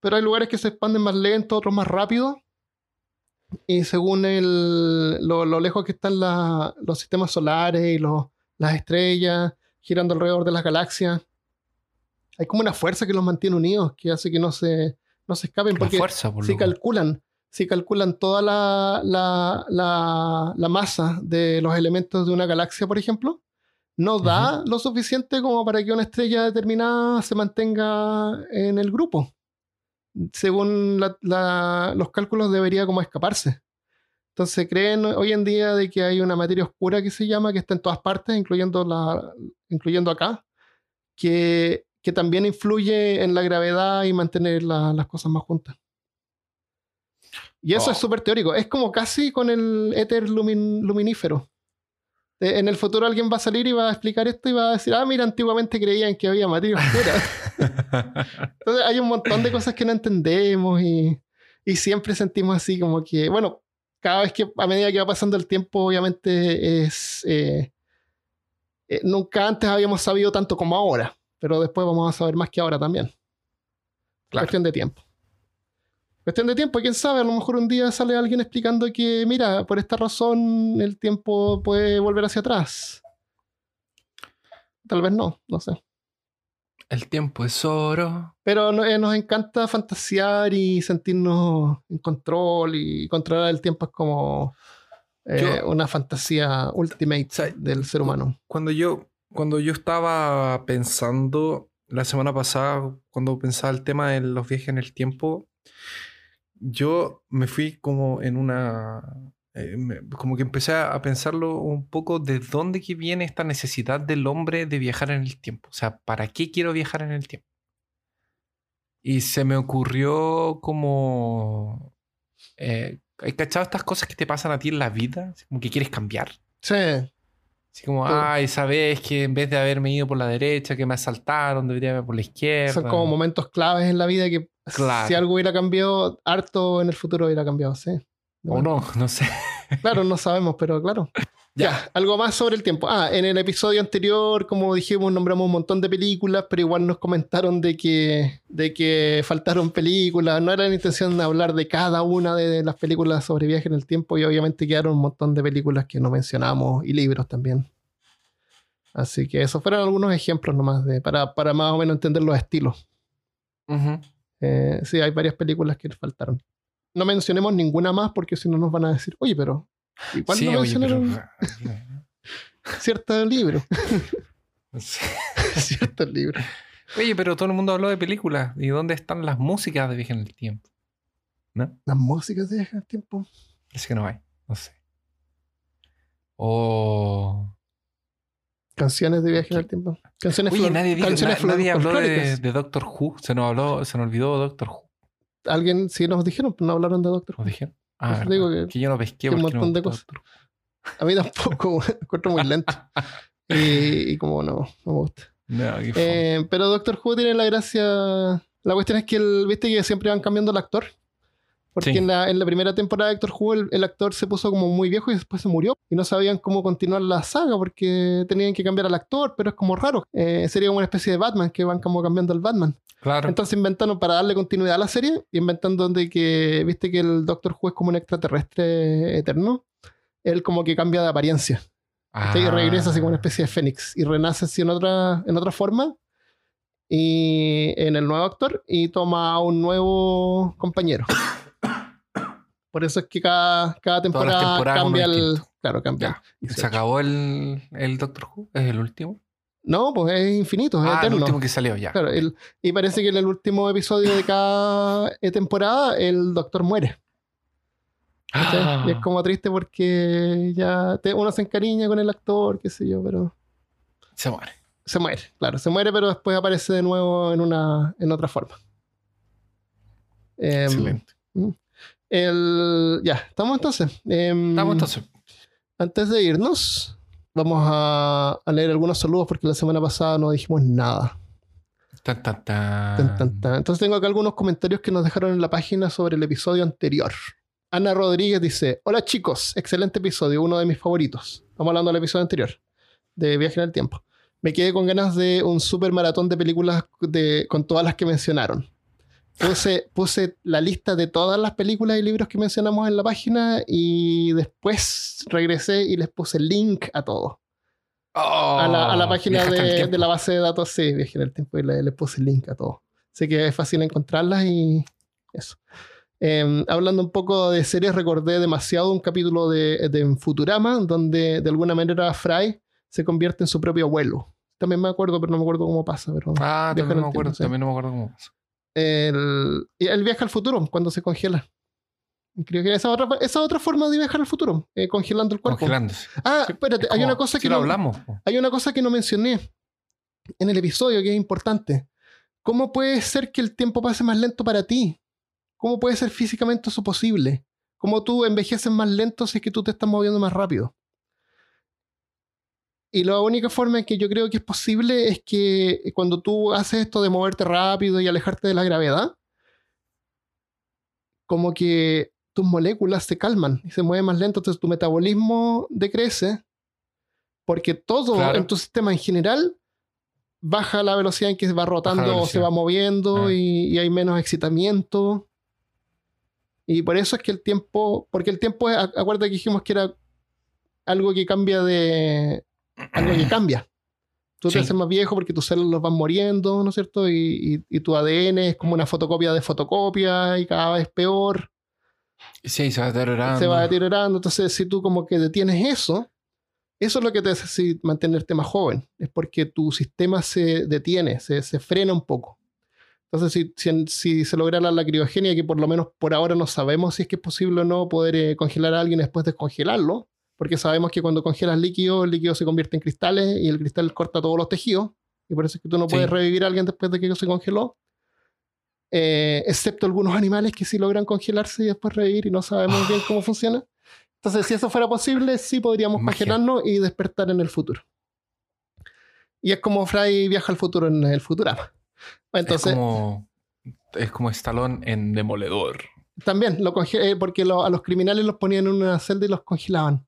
Pero hay lugares que se expanden más lento, otros más rápido. Y según el- lo, lo lejos que están la- los sistemas solares y los- las estrellas girando alrededor de las galaxias, hay como una fuerza que los mantiene unidos, que hace que no se, no se escapen.
La
Porque
fuerza, por
si
loco.
calculan, si calculan toda la, la, la- la masa de los elementos de una galaxia, por ejemplo, no da lo suficiente como para que una estrella determinada se mantenga en el grupo. Según los cálculos debería como escaparse. Entonces creen hoy en día de que hay una materia oscura que se llama, que está en todas partes, incluyendo, la, incluyendo acá, que, que también influye en la gravedad y mantener la- las cosas más juntas. Y eso
Oh.
es súper teórico. Es como casi con el éter lumin- luminífero. Eh, En el futuro alguien va a salir y va a explicar esto y va a decir, ah, mira, antiguamente creían que había materia oscura. (laughs) Entonces hay un montón de cosas que no entendemos y, y siempre sentimos así como que, bueno, cada vez que a medida que va pasando el tiempo, obviamente es... eh, eh, nunca antes habíamos sabido tanto como ahora, pero después vamos a saber más que ahora también.
Claro.
Cuestión de tiempo. Cuestión de tiempo, quién sabe, a lo mejor un día sale alguien explicando que, mira, por esta razón el tiempo puede volver hacia atrás. Tal vez no, no sé.
El tiempo es oro.
Pero no- eh, nos encanta fantasear y sentirnos en control y controlar el tiempo es como eh,
Yo-
una fantasía ultimate
O sea,
del ser humano.
Cuando yo, cuando yo estaba pensando la semana pasada, cuando pensaba el tema de los viajes en el tiempo, yo me fui como en una... eh, me- como que empecé a pensarlo un poco de dónde que viene esta necesidad del hombre de viajar en el tiempo. O sea, ¿para qué quiero viajar en el tiempo? Y se me ocurrió como... Eh, ¿Hay cachado estas cosas que te pasan a ti en la vida? Como que quieres cambiar.
Sí,
Así como,
Todo.
ay, esa vez que en vez de haberme ido por la derecha, que me asaltaron, debería haber por la izquierda.
son como momentos claves en la vida que
Claro.
si algo hubiera cambiado, harto en el futuro hubiera cambiado, sí.
O no, (laughs) no sé.
Claro, no sabemos, pero claro. Ya. algo más sobre el tiempo. Ah, en el episodio anterior, como dijimos, nombramos un montón de películas, pero igual nos comentaron de que, de que faltaron películas. No era la intención de hablar de cada una de las películas sobre viaje en el tiempo y obviamente quedaron un montón de películas que no mencionamos y libros también. Así que esos fueron algunos ejemplos nomás de, para, para más o menos entender los estilos.
Ujú.
Eh, sí, hay varias películas que faltaron. No mencionemos ninguna más porque si no nos van a decir, oye, pero igual
Sí,
no
oye, pero-
mencionaron (laughs) cierto libro. (laughs)
Sí. (laughs)
ciertos libros.
Oye, pero todo el mundo habló de películas. ¿Y dónde están las músicas de Viaje en el Tiempo? ¿No?
Las músicas de Viaje en el Tiempo.
Parece que no hay. No sé. O.
Canciones de Viaje en el Tiempo. Canciones
Oye, nadie, dijo-
canciones
na- nadie habló de, de Doctor Who. Se nos habló, se nos olvidó Doctor Who.
Alguien, sí nos dijeron, no hablaron de Doctor Who.
¿Nos dijeron? Ah,
digo que-
que, yo no pesqué
un
no
montón de cosas.
Doctor
A mí tampoco, (laughs) me encuentro muy lento. (laughs) Y, y como no, no me gusta.
No.
Eh, pero Doctor Who tiene la gracia. La cuestión es que el, viste que siempre van cambiando el actor. Porque
Sí.
en, la, en la primera temporada de Doctor Who el, el actor se puso como muy viejo y después se murió. Y no sabían cómo continuar la saga porque tenían que cambiar al actor, pero es como raro. Eh, sería como una especie de Batman que van como cambiando al Batman.
claro.
Entonces inventaron para darle continuidad a la serie, inventando de que, viste que el Doctor Who es como un extraterrestre eterno. Él como que cambia de apariencia. ¿cachai? Y regresa así como una
Ah.
especie de fénix y renace así en otra, en otra forma y en el nuevo actor y toma a un nuevo compañero. Por eso es que cada, cada temporada cambia el. Claro, cambia.
¿Se
18.
acabó el, el Doctor Who? ¿Es el último?
No, pues es infinito, es
Ah, el último que salió ya.
Claro, el- y parece que en el último episodio de cada eh, temporada el doctor muere.
Ah.
Y es como triste porque ya te- uno se encariña con el actor, qué sé yo, pero
Se muere.
se muere, claro, se muere, pero después aparece de nuevo en una en otra forma. Em,
Excelente.
El, ya, estamos entonces. Em,
Estamos entonces.
Antes de irnos, vamos a, a leer algunos saludos porque la semana pasada no dijimos nada.
Tan, tan, tan.
Entonces tengo acá algunos comentarios que nos dejaron en la página sobre el episodio anterior. Ana Rodríguez dice, hola chicos, excelente episodio, uno de mis favoritos. Estamos hablando del episodio anterior, de Viaje en el Tiempo. Me quedé con ganas de un super maratón de películas de, con todas las que mencionaron. Puse, puse la lista de todas las películas y libros que mencionamos en la página y después regresé y les puse link a todo.
Oh,
a, la, a la página
en el
de, de la base de datos, sí, viajé en el tiempo y le, le puse link a todo. Así que es fácil encontrarlas y eso. Eh, hablando un poco de series, recordé demasiado un capítulo de, de Futurama, donde de alguna manera Fry se convierte en su propio abuelo. También me acuerdo, pero no me acuerdo cómo pasa. Pero
Ah, también no me acuerdo.
tiempo, sí.
También no me acuerdo cómo pasó.
El, viaja al futuro cuando se congela. Creo que esa es otra, esa es otra forma de viajar al futuro, eh, congelando el cuerpo.
Congelándose.
Ah, espérate,
Es
hay una cosa que
lo
no,
hablamos.
Hay una cosa que no mencioné en el episodio que es importante. ¿Cómo puede ser que el tiempo pase más lento para ti? ¿Cómo puede ser físicamente eso posible? ¿Cómo tú envejeces más lento si es que tú te estás moviendo más rápido? Y la única forma en que yo creo que es posible es que cuando tú haces esto de moverte rápido y alejarte de la gravedad, como que tus moléculas se calman y se mueven más lento, entonces tu metabolismo decrece, porque todo
Claro.
en tu sistema en general baja la velocidad en que va rotando o se va moviendo
Ah.
y, y hay menos excitamiento. Y por eso es que el tiempo, porque el tiempo, acuérdate que dijimos que era algo que cambia de, algo que (clears throat) cambia. Tú
Sí.
te haces más viejo porque tus células van muriendo, ¿no es cierto? Y, y- y tu ADN es como una fotocopia de fotocopia y cada vez peor,
Sí, se va deteriorando.
se va deteriorando. Entonces, si tú como que detienes eso, eso es lo que te hace mantenerte más joven. Es porque tu sistema se detiene, se, se frena un poco. Entonces, si, si, si se lograra la criogenia, que por lo menos por ahora no sabemos si es que es posible o no poder eh, congelar a alguien después de congelarlo, porque sabemos que cuando congelas líquido, el líquido se convierte en cristales y el cristal corta todos los tejidos, y por eso es que tú no
Sí.
puedes revivir a alguien después de que se congeló. Eh, excepto algunos animales que sí logran congelarse y después revivir y no sabemos bien cómo (sighs) funciona. Entonces, si eso fuera posible, sí podríamos
Magia.
congelarnos y despertar en el futuro. Y es como Fry viaja al futuro en el Futurama. Entonces,
es como. Es como Stallone en Demoledor.
también lo eh, porque lo- a los criminales los ponían en una celda y los congelaban.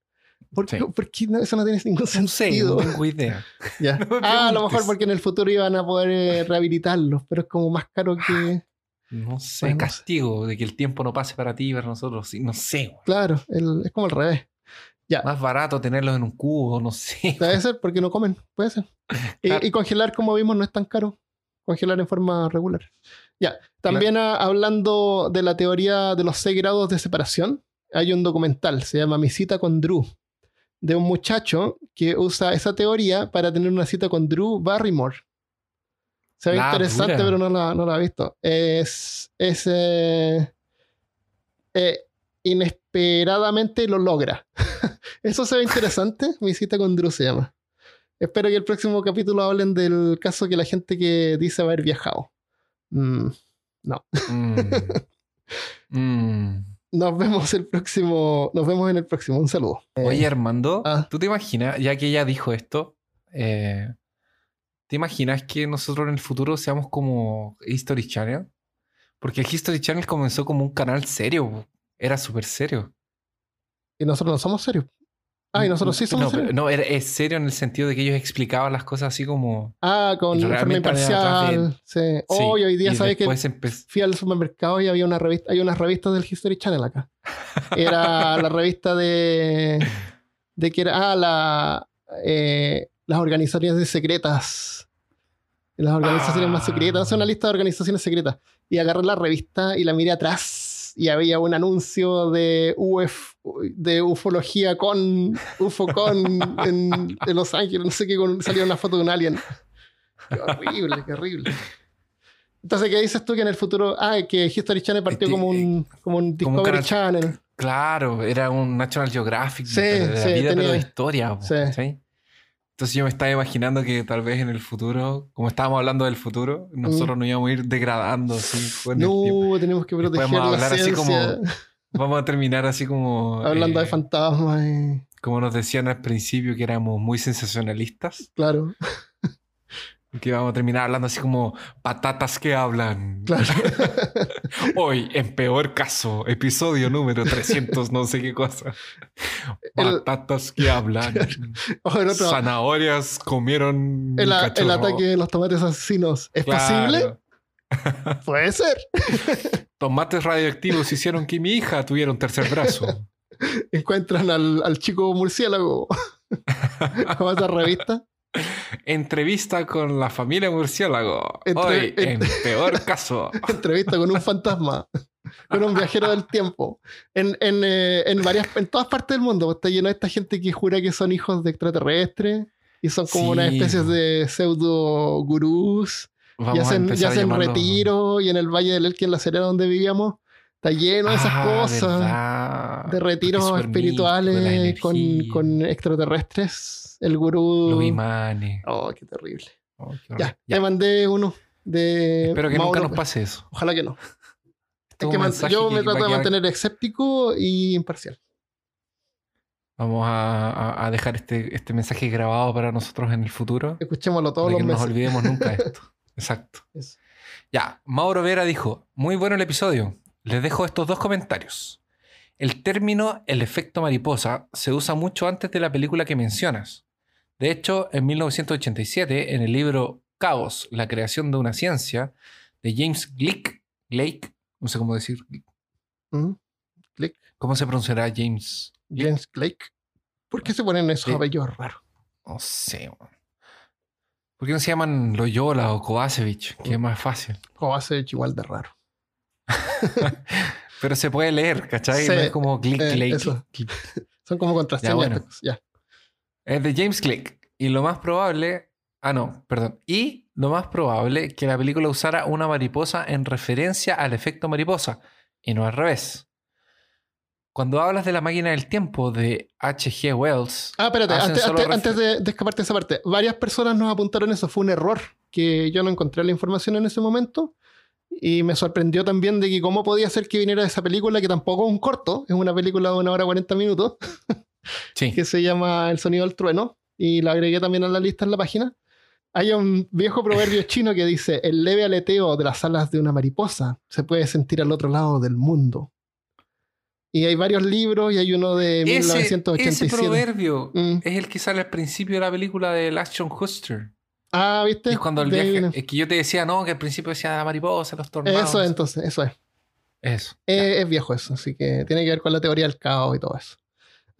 ¿Por qué?
Sí.
¿Por qué no? eso no tiene ningún
No sé,
sentido? (laughs) (laughs)
no tengo idea.
Ya.
No
ah, a lo mejor porque en el futuro iban a poder eh, rehabilitarlos, pero es como más caro que.
No sé,
Bueno,
castigo de que el tiempo no pase para ti y para nosotros. Sí, No sé. güey.
Claro, el- es como al revés. Ya.
Más barato tenerlos en un cubo, no sé.
Debe ser porque no comen, puede ser. (laughs)
Claro.
Y, congelar, como vimos, no es tan caro. Congelar en forma regular. Ya. También ah, hablando de la teoría de los seis grados de separación, hay un documental, se llama Mi cita con Drew, de un muchacho que usa esa teoría para tener una cita con Drew Barrymore, Se ve
La
interesante,
dura.
pero no la, no la he visto. Es. es eh, eh, inesperadamente lo logra. (laughs) Eso se ve interesante. (laughs) Mi cita con Drew se llama. Espero que el próximo capítulo hablen del caso que la gente que dice haber viajado. Mm,
Mm. (laughs) Mm.
Nos vemos el próximo. Nos vemos en el próximo. Un saludo.
Oye, Armando,
ah.
¿tú te imaginas, ya que ella dijo esto, eh, ¿te imaginas que nosotros en el futuro seamos como History Channel? Porque History Channel comenzó como un canal serio, era súper serio.
Y nosotros no somos serios. Ah, y nosotros sí somos
no,
serios.
no, era- es serio en el sentido de que ellos explicaban las cosas así como...
Ah, con forma imparcial. Sí.
Sí,
Hoy, hoy día, ¿sabes que Fui al supermercado y había una revista, hay unas revistas del History Channel acá. Era la (laughs) revista de, de que era, ah, la, eh, las organizaciones secretas. Las organizaciones más secretas. Es una lista de organizaciones secretas. Y agarré la revista y la miré atrás y había un anuncio de UF, de ufología con UFOCon (laughs) en, en Los Ángeles, no sé qué, con, salía una foto de un alien. Qué horrible, qué horrible. Entonces, ¿qué dices tú que en el futuro, ah, que History Channel partió
Este,
como un, como un
como un
Discovery
canal-
Channel?
Claro, era un National Geographic
Sí,
de la
sí,
vida, pero
tenía-
de historia.
sí.
Entonces yo me estaba imaginando que tal vez en el futuro, como estábamos hablando del futuro, nosotros nos íbamos a ir degradando así con el tiempo.
No, tenemos que proteger la
hablar así
ciencia.
como- (laughs) Vamos a terminar así como...
Hablando
eh,
de fantasmas, y-
Como nos decían al principio que éramos muy sensacionalistas.
claro,
Que vamos a terminar hablando así como patatas que hablan.
claro. (laughs)
Hoy, en peor caso, episodio número 300, no sé qué cosa. (laughs)
El-
Patatas que hablan. (laughs)
Otro,
Zanahorias comieron.
el, ataque de los tomates asesinos. ¿Es
Claro.
posible? (laughs) Puede ser.
Tomates radioactivos hicieron que mi hija tuviera un tercer brazo.
Encuentran al, al chico murciélago. Como esa revista.
Entrevista con la familia murciélago.
Entre-
Hoy, en
en-
peor caso. (laughs)
Entrevista con un fantasma. Con un viajero del tiempo. En, en, eh, en varias, en todas partes del mundo. Está lleno de esta gente que jura que son hijos de extraterrestres. Y son como
Sí.
unas especies de pseudo gurús.
Vamos
y hacen, y hacen retiro. Y en el Valle del Elqui, en la Serena donde vivíamos, está lleno de esas
Ah,
cosas.
verdad.
De retiros espirituales con, con extraterrestres. El gurú.
Los imanes.
Oh, qué terrible.
Oh, qué
Ya,
horror.
te mandé uno de.
Espero que
Mauro.
nunca nos pase eso.
Ojalá que no. (laughs) Es que man- yo
que
me trato de
quedar-
mantener escéptico y imparcial.
Vamos a, dejar este, este mensaje grabado para nosotros en el futuro.
Escuchémoslo todos
Para
los
que no nos
meses.
olvidemos nunca (laughs) esto. Exacto.
Eso.
Ya, Mauro Vera dijo, muy bueno el episodio. Les dejo estos dos comentarios. El término el efecto mariposa se usa mucho antes de la película que mencionas. De hecho, en 1987, en el libro Caos, la creación de una ciencia, de James Glick, Blake, no sé cómo decir,
Mm. Click.
¿cómo se pronunciará James?
James Blake. ¿Por qué se ponen esos
Sí.
apellidos raros?
No sé. ¿Por qué no se llaman Loyola o Kovacevic? Que es más fácil.
Ser igual de raro. (laughs)
Pero se puede leer, ¿cachai?
Sí,
no es como click,
eh,
click, click. (laughs)
Son como contraseñas.
Ya, bueno.
cosas. Ya.
Es de James Click. Y lo más probable. Ah, no, perdón. Y lo más probable que la película usara una mariposa en referencia al efecto mariposa y no al revés. Cuando hablas de la máquina del tiempo de H.G. Wells.
Ah, espérate, antes, antes- antes de, de escaparte de esa parte. Varias personas nos apuntaron eso. Fue un error que yo no encontré la información en ese momento. Y me sorprendió también de que cómo podía ser que viniera esa película, que tampoco es un corto, es una película de una hora 40 minutos, (laughs)
Sí.
que se llama El sonido del trueno. Y la agregué también a la lista en la página. Hay un viejo proverbio (laughs) chino que dice, el leve aleteo de las alas de una mariposa se puede sentir al otro lado del mundo. Y hay varios libros y hay uno de
Ese,
1987.
ese proverbio
Mm.
es el que sale al principio de la película de Ashton Huster.
Ah, ¿viste?
Es cuando el viaje. Es que yo te decía, no, que al principio decía la mariposa, los tornados.
Eso es, entonces, eso es.
Eso.
Eh, es viejo eso, así que tiene que ver con la teoría del caos y todo eso.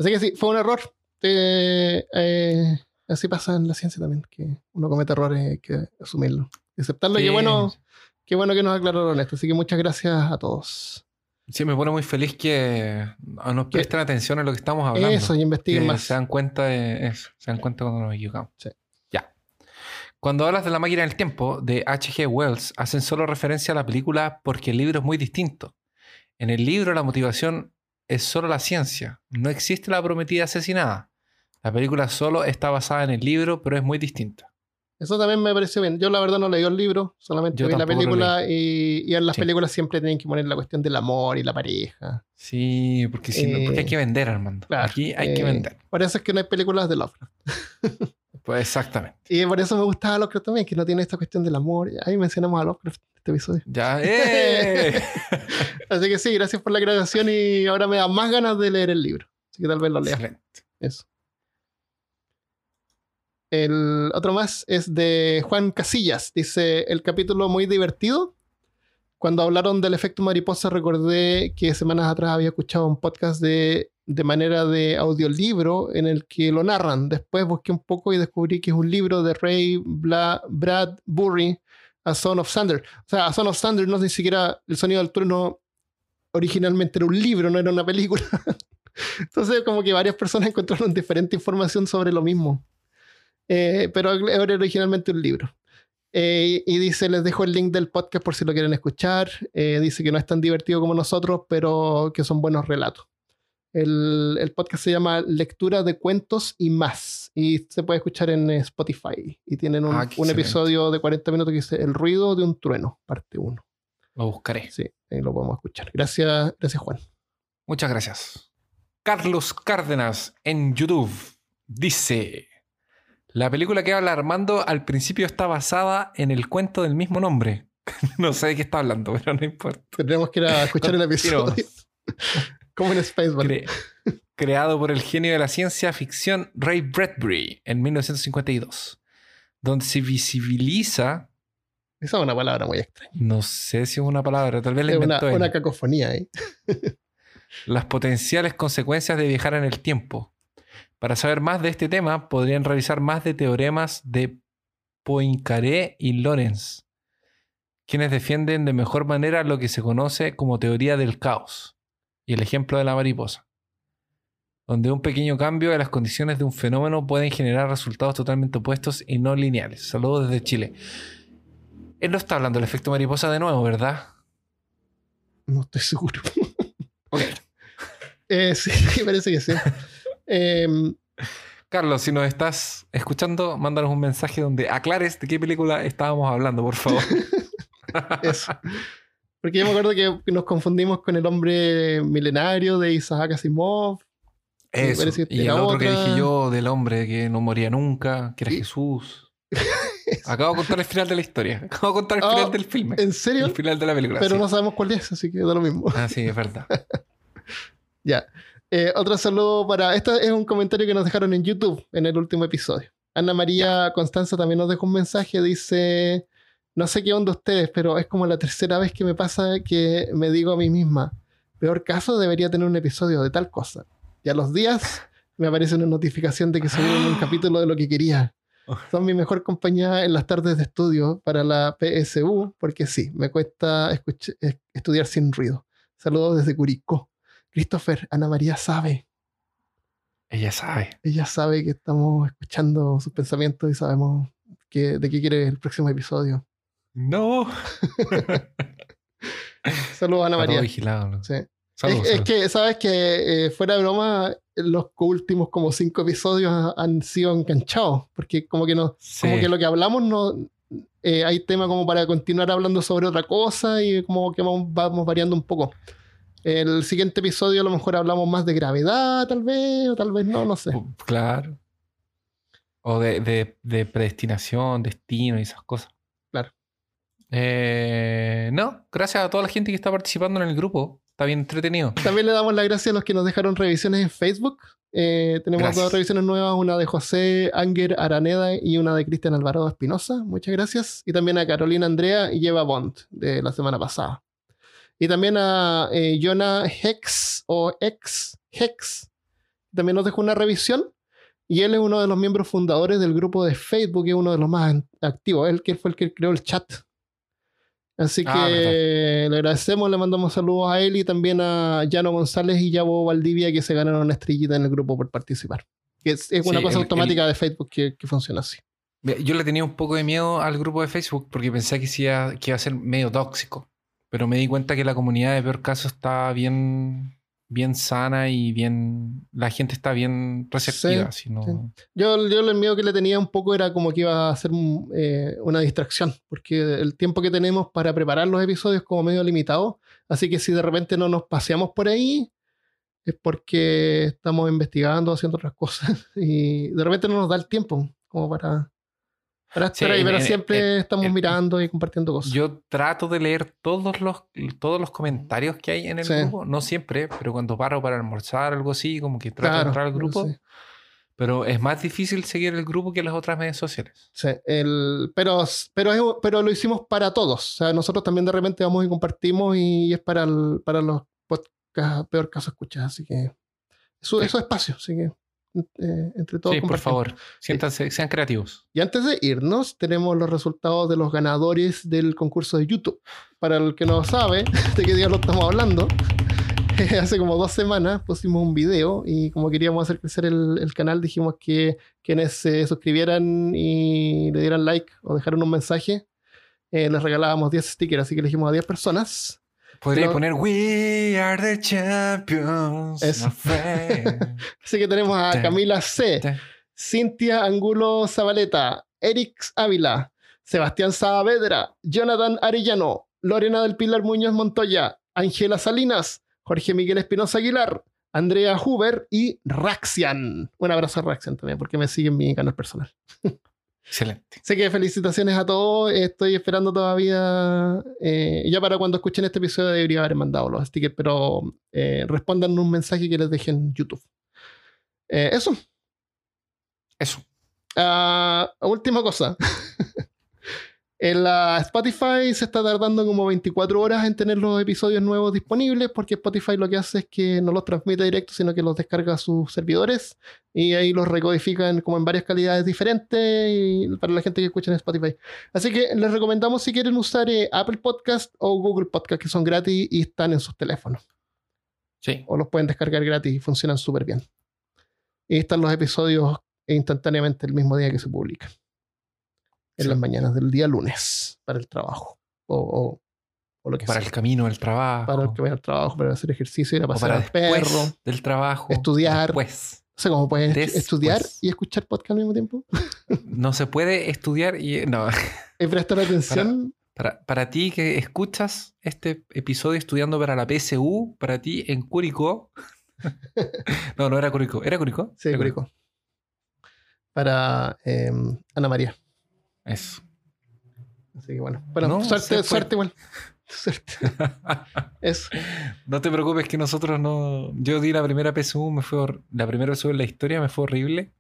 Así que sí, fue un error. Eh, eh, así pasa en la ciencia también, que uno comete errores y hay que asumirlo. Y aceptarlo.
Sí.
Y qué bueno, qué bueno que nos aclararon esto. Así que muchas gracias a todos.
Sí, me pone muy feliz que nos presten atención a lo que estamos hablando.
Eso, y investiguen
que
más.
se dan cuenta de eso, se dan cuenta cuando nos equivocamos.
Sí.
Ya. Cuando hablas de la máquina del tiempo de H.G. Wells, hacen solo referencia a la película porque el libro es muy distinto. En el libro la motivación es solo la ciencia, no existe la prometida asesinada. La película solo está basada en el libro, pero es muy distinta.
Eso también me pareció bien. Yo la verdad no leí el libro, solamente
Yo
vi la película y, y en las
Sí.
películas siempre tienen que poner la cuestión del amor y la pareja.
Sí, porque, si no-
Eh,
porque hay que vender, Armando.
claro,
Aquí hay que
eh,
vender.
Por eso es que no hay películas de Lovecraft. (laughs)
Pues exactamente.
Y por eso me gustaba Lovecraft también, que no tiene esta cuestión del amor. Ahí mencionamos a Lovecraft en este episodio.
Ya, ¡eh! (laughs)
Así que sí, gracias por la aclaración y ahora me da más ganas de leer el libro. Así que tal vez lo lea.
Excelente.
Eso. El otro más es de Juan Casillas. Dice, el capítulo muy divertido. Cuando hablaron del efecto mariposa recordé que semanas atrás había escuchado un podcast de, de manera de audiolibro en el que lo narran. Después busqué un poco y descubrí que es un libro de Ray Bla- Bradbury, A Son of Thunder. O sea, A Son of Thunder no ni siquiera el sonido del trueno originalmente era un libro, no era una película. (laughs) Entonces, como que varias personas encontraron diferente información sobre lo mismo. Eh, pero era originalmente un libro. Eh, y dice, les dejo el link del podcast por si lo quieren escuchar. Eh, dice que no es tan divertido como nosotros, pero que son buenos relatos. El, el podcast se llama Lectura de Cuentos y más. Y se puede escuchar en Spotify. Y tienen un,
Ah,
un episodio de 40 minutos que dice El ruido de un trueno, parte 1.
Lo buscaré.
Sí, ahí lo podemos escuchar. Gracias, gracias Juan.
Muchas gracias. Carlos Cárdenas en YouTube dice: La película que habla Armando al principio está basada en el cuento del mismo nombre. (laughs) no sé de qué está hablando, pero no importa.
Tendremos que ir a escuchar el episodio. (laughs) Como en Spaceball.
Cre- creado por el genio de la ciencia ficción Ray Bradbury en 1952, donde se visibiliza,
Esa es una palabra muy extraña.
no sé si es una palabra, tal vez la
Es una,
inventó él,
una cacofonía ahí. (laughs)
las potenciales consecuencias de viajar en el tiempo. Para saber más de este tema, podrían revisar más de teoremas de Poincaré y Lorenz, quienes defienden de mejor manera lo que se conoce como teoría del caos y el ejemplo de la mariposa, donde un pequeño cambio de las condiciones de un fenómeno pueden generar resultados totalmente opuestos y no lineales. Saludos desde Chile. Él no está hablando del efecto mariposa de nuevo, ¿verdad?
No estoy seguro. (laughs)
Ok.
Eh, sí, (laughs) parece que sí. Em,
Carlos, si nos estás escuchando, mándanos un mensaje donde aclares de qué película estábamos hablando, por favor. (laughs)
eso. Porque yo me acuerdo que nos confundimos con el hombre milenario de Isaac Asimov.
Eso.
que
Y el otro que
otra.
dije yo, del hombre que no moría nunca, que era
Y-
Jesús. (laughs) Acabo de contar el final de la historia. Acabo de contar el
Ah,
final del filme.
¿En serio?
El final de la película.
Pero
sí.
no sabemos cuál es, así que da lo mismo.
Ah, sí, es verdad. (laughs)
Ya. Eh, otro saludo para. Este es un comentario que nos dejaron en YouTube en el último episodio. Ana María Constanza también nos dejó un mensaje. Dice: No sé qué onda ustedes, pero es como la tercera vez que me pasa que me digo a mí misma: Peor caso, debería tener un episodio de tal cosa. Y a los días me aparece una notificación de que subieron un (gasps) capítulo de lo que quería. Son mi mejor compañía en las tardes de estudio para la PSU, porque sí, me cuesta es- estudiar sin ruido. Saludos desde Curicó. Christopher, Ana María sabe.
Ella sabe.
Ella sabe que estamos escuchando sus pensamientos y sabemos que, de qué quiere el próximo episodio.
No. (laughs)
Saludos, Ana
Está todo
María.
vigilado. ¿no?
Sí.
Saludos,
es, que, ¿sabes que eh, Fuera de broma, los últimos como cinco episodios han sido enganchados. Porque como que, no, como que lo que hablamos no... eh, hay tema como para continuar hablando sobre otra cosa y como que vamos, vamos variando un poco. El siguiente episodio a lo mejor hablamos más de gravedad, tal vez, o tal vez no, no sé.
Uh, Claro. O de, de- de predestinación, destino y esas cosas. Eh, no, gracias a toda la gente que está participando en el grupo. Está bien entretenido.
También le damos las gracias a los que nos dejaron revisiones en Facebook. Eh, tenemos
Gracias.
dos revisiones nuevas, una de José Anger Araneda y una de Cristian Alvarado Espinosa. Muchas gracias. Y también a Carolina Andrea y Eva Bond de la semana pasada. Y también a eh, Jonah Hex o Ex Hex. También nos dejó una revisión. Y él es uno de los miembros fundadores del grupo de Facebook, es uno de los más activos. Él que fue el que creó el chat. Así que
Ah,
le agradecemos, le mandamos saludos a él y también a Llano González y Yabo Valdivia que se ganaron una estrellita en el grupo por participar. Que es, es una
Sí,
cosa
el-
automática de Facebook que, que funciona así.
Yo le tenía un poco de miedo al grupo de Facebook porque pensé que, sí iba, que iba a ser medio tóxico. Pero me di cuenta que la comunidad de peor caso está bien, bien sana y bien. La gente está bien receptiva.
Sí,
si no-
sí. Yo, yo el miedo que le tenía un poco era como que iba a ser eh, una distracción, porque el tiempo que tenemos para preparar los episodios es como medio limitado, así que si de repente no nos paseamos por ahí, es porque estamos investigando, haciendo otras cosas, (laughs) y de repente no nos da el tiempo como para, para estar
Sí,
ahí, pero
eh,
siempre
eh,
estamos
eh,
mirando y compartiendo cosas.
Yo trato de leer todos los, todos los comentarios que hay en el
Sí.
grupo. No siempre, pero cuando paro para almorzar o algo así, como que trato de entrar al grupo.
sí.
Pero es más difícil seguir el grupo que las otras redes sociales.
Sí, el, pero, pero, pero lo hicimos para todos. O sea, nosotros también de repente vamos y compartimos y es para, el- para los podcasts peor caso escuchas. Así que eso,
Sí.
eso es espacio. Así que eh, entre todos
Sí, por favor, siéntanse, sean creativos.
Y antes de irnos, tenemos los resultados de los ganadores del concurso de YouTube. Para el que no sabe (laughs) de qué día lo estamos hablando, (laughs) hace como dos semanas pusimos un video y como queríamos hacer crecer el, el canal, dijimos que quienes se suscribieran y le dieran like o dejaran un mensaje, eh, les regalábamos 10 stickers. Así que elegimos a 10 personas.
Podría
Pero-
poner We are the champions.
Eso.
my friend". (laughs)
Así que tenemos a Camila C. Cintia Angulo Zabaleta, Erix Ávila, Sebastián Saavedra, Jonathan Arellano, Lorena del Pilar Muñoz Montoya, Ángela Salinas, Jorge Miguel Espinosa Aguilar, Andrea Huber y Raxian. Un abrazo a Raxian también, porque me sigue en mi canal personal. (laughs)
Excelente.
Sé que felicitaciones a todos. Estoy esperando todavía. eh, ya para cuando escuchen este episodio debería haber mandado los stickers, pero eh, respondan un mensaje que les deje en YouTube. Eh, eso.
Eso.
Ah, última cosa. (laughs) en la Spotify se está tardando como 24 horas en tener los episodios nuevos disponibles porque Spotify lo que hace es que no los transmite directo, sino que los descarga a sus servidores y ahí los recodifican como en varias calidades diferentes y para la gente que escucha en Spotify. Así que les recomendamos si quieren usar eh, Apple Podcast o Google Podcast que son gratis y están en sus teléfonos
Sí.
o los pueden descargar gratis y funcionan súper bien. Y están los episodios instantáneamente el mismo día que se publican. En
Sí.
las mañanas del día lunes para el trabajo. O, o- o lo que
Para
sea.
el camino del trabajo.
Para el vaya al trabajo, para hacer ejercicio, ir a
para
al perro.
del trabajo.
estudiar.
Después.
O sea, como puedes
Después.
estudiar y escuchar podcast al mismo tiempo. (laughs)
No se puede estudiar y. No. (laughs)
Prestar atención.
Para, para ti que escuchas este episodio estudiando para la PSU, para ti en Curicó. (laughs) no, no era Curicó. ¿Era Curicó?
Sí,
Era
Curico. Para eh, Ana María.
Eso.
Así que bueno. Bueno,
No,
suerte, suerte igual. (laughs) Suerte. Eso.
no te preocupes que nosotros no. Yo di la primera PSU, me fue hor- la primera PSU en la historia me fue horrible.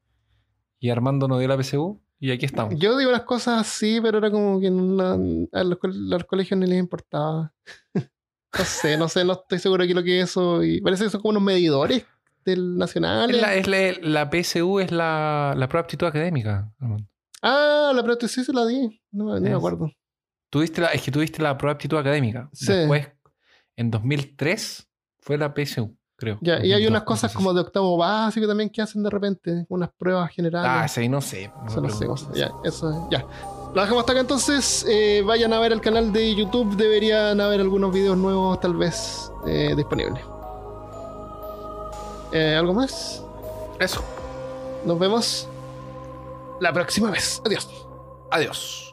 Y Armando no dio la PSU y aquí estamos.
Yo digo las cosas así, pero era como que en la- a, los, colegios no les importaba. (laughs) No sé, no sé, no estoy seguro de qué lo que es eso. Y parece que son como unos medidores del nacional.
Es la, es la- la PSU es la, la prueba de aptitud académica. Armando.
Ah, la prueba sí se la di. No, no me acuerdo.
Tuviste la, es que tuviste la prueba de aptitud académica.
Sí.
Después, en 2003, fue la PSU, creo.
Ya, y hay
2002,
unas cosas como de octavo básico también que hacen de repente, unas pruebas
Ah,
generales.
sí, no sé. no
Eso no sé, ya, eso es- ya. Lo dejamos hasta acá entonces. eh, vayan a ver el canal de YouTube. Deberían haber algunos videos nuevos, tal vez, eh, disponibles. Eh, ¿Algo más?
Eso.
Nos vemos la próxima vez. Adiós.
Adiós.